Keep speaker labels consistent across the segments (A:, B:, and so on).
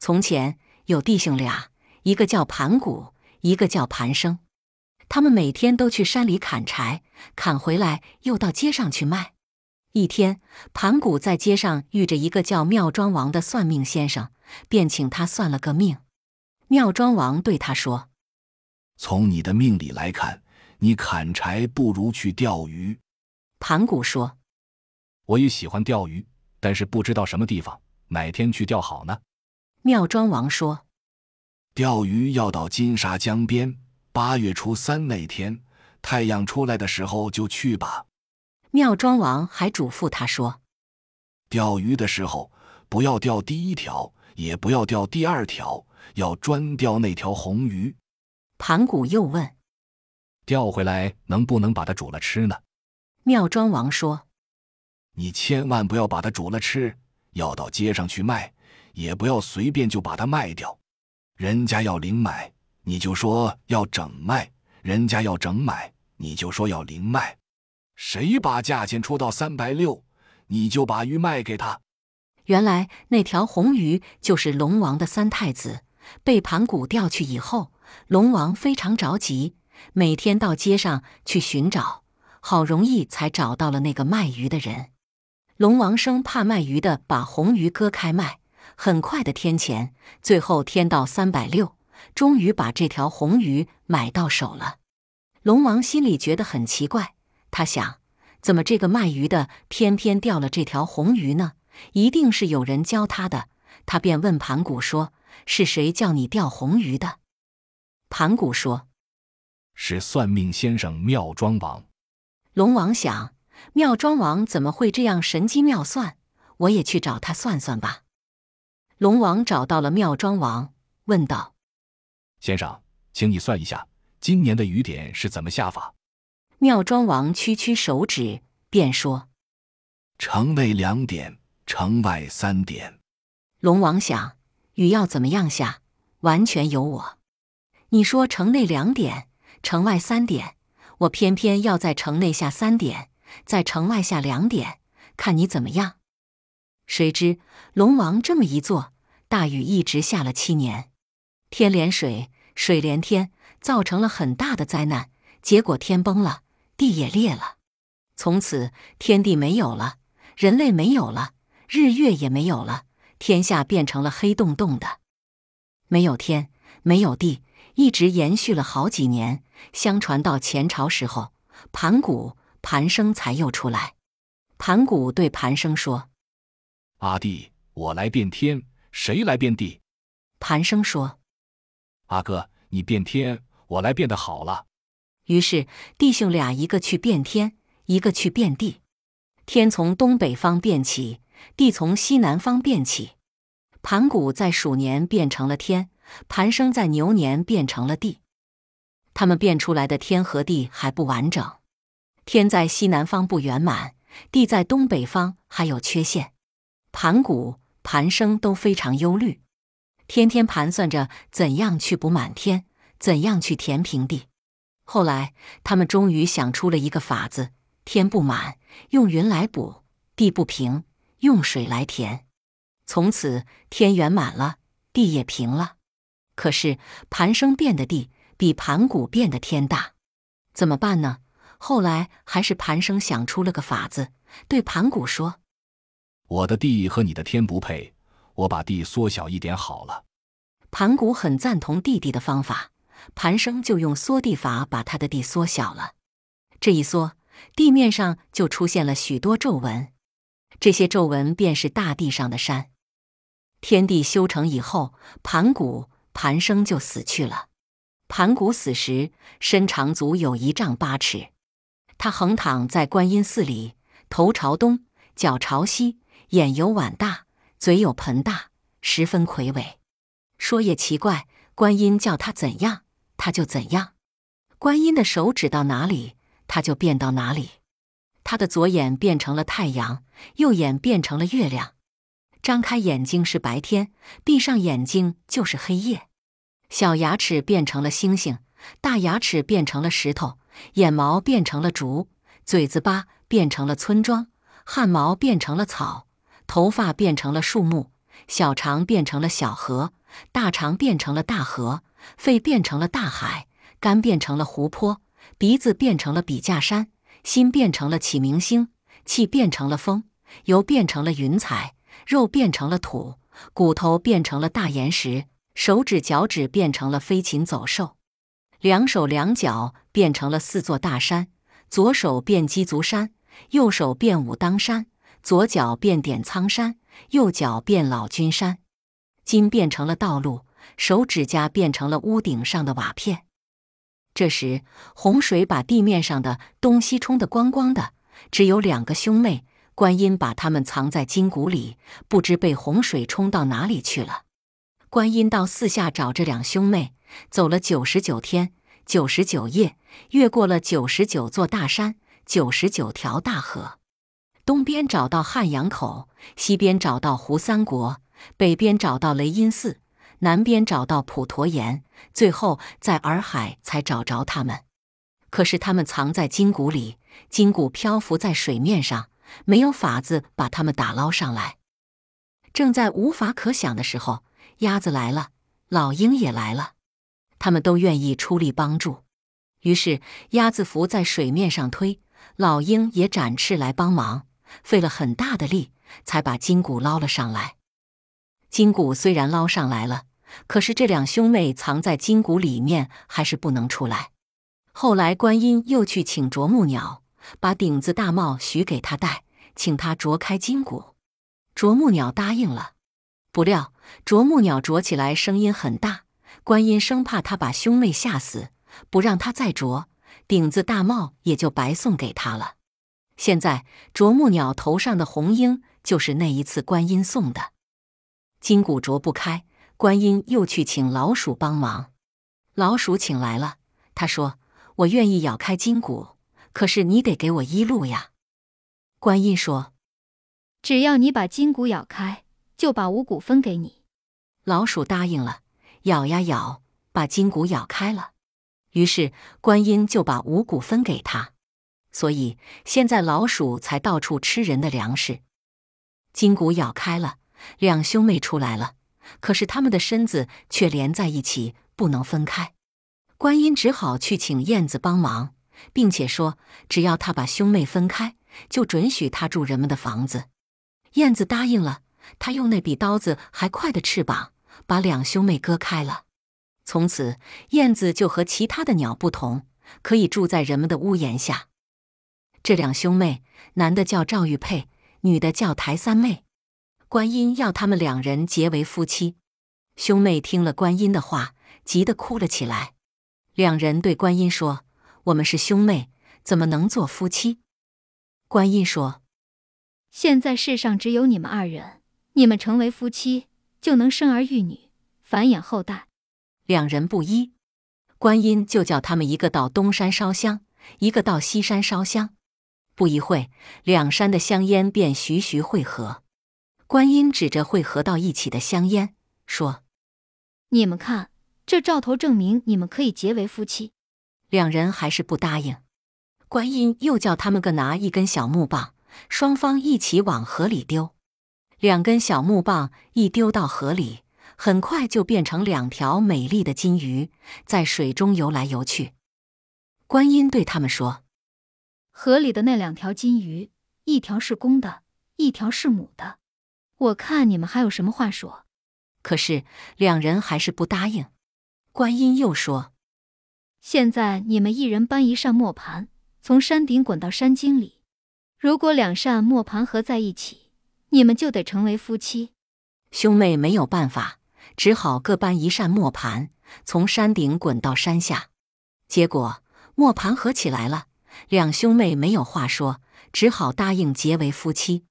A: 从前有弟兄俩，一个叫盘古，一个叫盘生。他们每天都去山里砍柴，砍回来又到街上去卖。一天，盘古在街上遇着一个叫妙庄王的算命先生，便请他算了个命。妙庄王对他说：“
B: 从你的命里来看，你砍柴不如去钓鱼。”
A: 盘古说：“
C: 我也喜欢钓鱼，但是不知道什么地方，哪天去钓好呢？”
A: 妙庄王说：“
B: 钓鱼要到金沙江边。”八月初三那天，太阳出来的时候就去吧。
A: 妙庄王还嘱咐他说：“
B: 钓鱼的时候，不要钓第一条，也不要钓第二条，要专钓那条红鱼。”
A: 盘古又问：“
C: 钓回来能不能把它煮了吃呢？”
A: 妙庄王说：“
B: 你千万不要把它煮了吃，要到街上去卖，也不要随便就把它卖掉，人家要零买。”你就说要整卖，人家要整买，你就说要零卖。谁把价钱出到三百六，你就把鱼卖给他。
A: 原来那条红鱼就是龙王的三太子，被盘古钓去以后，龙王非常着急，每天到街上去寻找，好容易才找到了那个卖鱼的人。龙王生怕卖鱼的把红鱼割开卖，很快的添钱，最后添到三百六。终于把这条红鱼买到手了，龙王心里觉得很奇怪。他想，怎么这个卖鱼的偏偏钓了这条红鱼呢？一定是有人教他的。他便问盘古说：“是谁叫你钓红鱼的？”盘古说：“
C: 是算命先生妙庄王。”
A: 龙王想：妙庄王怎么会这样神机妙算？我也去找他算算吧。龙王找到了妙庄王，问道。
C: 先生，请你算一下今年的雨点是怎么下法。
A: 妙庄王屈屈手指，便说：“
B: 城内两点，城外三点。”
A: 龙王想，雨要怎么样下，完全由我。你说城内两点，城外三点，我偏偏要在城内下三点，在城外下两点，看你怎么样。谁知龙王这么一做，大雨一直下了七年。天连水，水连天，造成了很大的灾难。结果天崩了，地也裂了，从此天地没有了，人类没有了，日月也没有了，天下变成了黑洞洞的，没有天，没有地，一直延续了好几年。相传到前朝时候，盘古、盘生才又出来。盘古对盘生说：“
C: 阿弟，我来变天，谁来变地？”
A: 盘生说。
C: 阿哥，你变天，我来变得好了。
A: 于是弟兄俩一个去变天，一个去变地。天从东北方变起，地从西南方变起。盘古在鼠年变成了天，盘生在牛年变成了地。他们变出来的天和地还不完整，天在西南方不圆满，地在东北方还有缺陷。盘古、盘生都非常忧虑。天天盘算着怎样去补满天，怎样去填平地。后来，他们终于想出了一个法子：天不满，用云来补；地不平，用水来填。从此，天圆满了，地也平了。可是，盘生变的地比盘古变的天大，怎么办呢？后来，还是盘生想出了个法子，对盘古说：“
C: 我的地和你的天不配。”我把地缩小一点好了。
A: 盘古很赞同弟弟的方法，盘生就用缩地法把他的地缩小了。这一缩，地面上就出现了许多皱纹，这些皱纹便是大地上的山。天地修成以后，盘古、盘生就死去了。盘古死时身长足有一丈八尺，他横躺在观音寺里，头朝东，脚朝西，眼有碗大。嘴有盆大，十分魁伟。说也奇怪，观音叫他怎样，他就怎样。观音的手指到哪里，他就变到哪里。他的左眼变成了太阳，右眼变成了月亮。张开眼睛是白天，闭上眼睛就是黑夜。小牙齿变成了星星，大牙齿变成了石头，眼毛变成了竹，嘴子巴变成了村庄，汗毛变成了草。头发变成了树木，小肠变成了小河，大肠变成了大河，肺变成了大海，肝变成了湖泊，鼻子变成了笔架山，心变成了启明星，气变成了风，油变成了云彩，肉变成了土，骨头变成了大岩石，手指脚趾变成了飞禽走兽，两手两脚变成了四座大山，左手变鸡足山，右手变武当山。左脚变点苍山，右脚变老君山，筋变成了道路，手指甲变成了屋顶上的瓦片。这时，洪水把地面上的东西冲得光光的，只有两个兄妹。观音把他们藏在金谷里，不知被洪水冲到哪里去了。观音到四下找这两兄妹，走了九十九天、九十九夜，越过了九十九座大山、九十九条大河。东边找到汉阳口，西边找到胡三国，北边找到雷音寺，南边找到普陀岩，最后在洱海才找着他们。可是他们藏在金谷里，金谷漂浮在水面上，没有法子把他们打捞上来。正在无法可想的时候，鸭子来了，老鹰也来了，他们都愿意出力帮助。于是鸭子浮在水面上推，老鹰也展翅来帮忙。费了很大的力，才把金骨捞了上来。金骨虽然捞上来了，可是这两兄妹藏在金骨里面，还是不能出来。后来观音又去请啄木鸟，把顶子大帽许给他戴，请他啄开金骨。啄木鸟答应了。不料啄木鸟啄起来声音很大，观音生怕他把兄妹吓死，不让他再啄，顶子大帽也就白送给他了。现在啄木鸟头上的红缨就是那一次观音送的。金骨啄不开，观音又去请老鼠帮忙。老鼠请来了，他说：“我愿意咬开金骨，可是你得给我一路呀。”观音说：“
D: 只要你把金骨咬开，就把五谷分给你。”
A: 老鼠答应了，咬呀咬，把金骨咬开了。于是观音就把五谷分给他。所以现在老鼠才到处吃人的粮食。筋骨咬开了，两兄妹出来了，可是他们的身子却连在一起，不能分开。观音只好去请燕子帮忙，并且说，只要他把兄妹分开，就准许他住人们的房子。燕子答应了，他用那比刀子还快的翅膀，把两兄妹割开了。从此，燕子就和其他的鸟不同，可以住在人们的屋檐下。这两兄妹，男的叫赵玉佩，女的叫台三妹。观音要他们两人结为夫妻。兄妹听了观音的话，急得哭了起来。两人对观音说：“我们是兄妹，怎么能做夫妻？”观音说：“
D: 现在世上只有你们二人，你们成为夫妻，就能生儿育女，繁衍后代。”
A: 两人不依，观音就叫他们一个到东山烧香，一个到西山烧香。不一会，两山的香烟便徐徐汇合。观音指着汇合到一起的香烟，说：“
D: 你们看，这兆头证明你们可以结为夫妻。”
A: 两人还是不答应。观音又叫他们各拿一根小木棒，双方一起往河里丢。两根小木棒一丢到河里，很快就变成两条美丽的金鱼，在水中游来游去。观音对他们说。
D: 河里的那两条金鱼，一条是公的，一条是母的。我看你们还有什么话说？
A: 可是两人还是不答应。观音又说：“
D: 现在你们一人搬一扇磨盘，从山顶滚到山经里。如果两扇磨盘合在一起，你们就得成为夫妻。”
A: 兄妹没有办法，只好各搬一扇磨盘，从山顶滚到山下。结果磨盘合起来了。两兄妹没有话说，只好答应结为夫妻。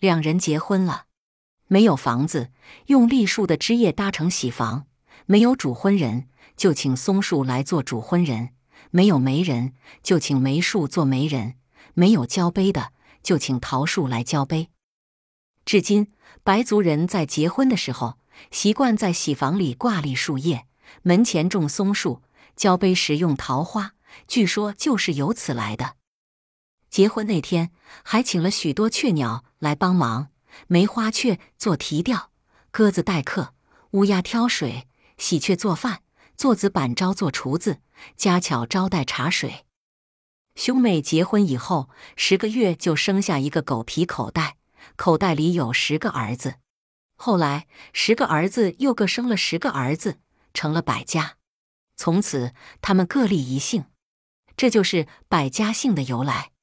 A: 两人结婚了，没有房子，用栗树的枝叶搭成喜房；没有主婚人，就请松树来做主婚人；没有媒人，就请梅树做媒人；没有交杯的，就请桃树来交杯。至今，白族人在结婚的时候，习惯在喜房里挂栗树叶，门前种松树，交杯时用桃花。据说就是由此来的。结婚那天，还请了许多雀鸟来帮忙：梅花雀做啼调，鸽子待客，乌鸦挑水，喜鹊做饭，坐子板招做厨子，家巧招待茶水。兄妹结婚以后，十个月就生下一个狗皮口袋，口袋里有十个儿子。后来，十个儿子又各生了十个儿子，成了百家。从此，他们各立一姓，这就是百家姓的由来。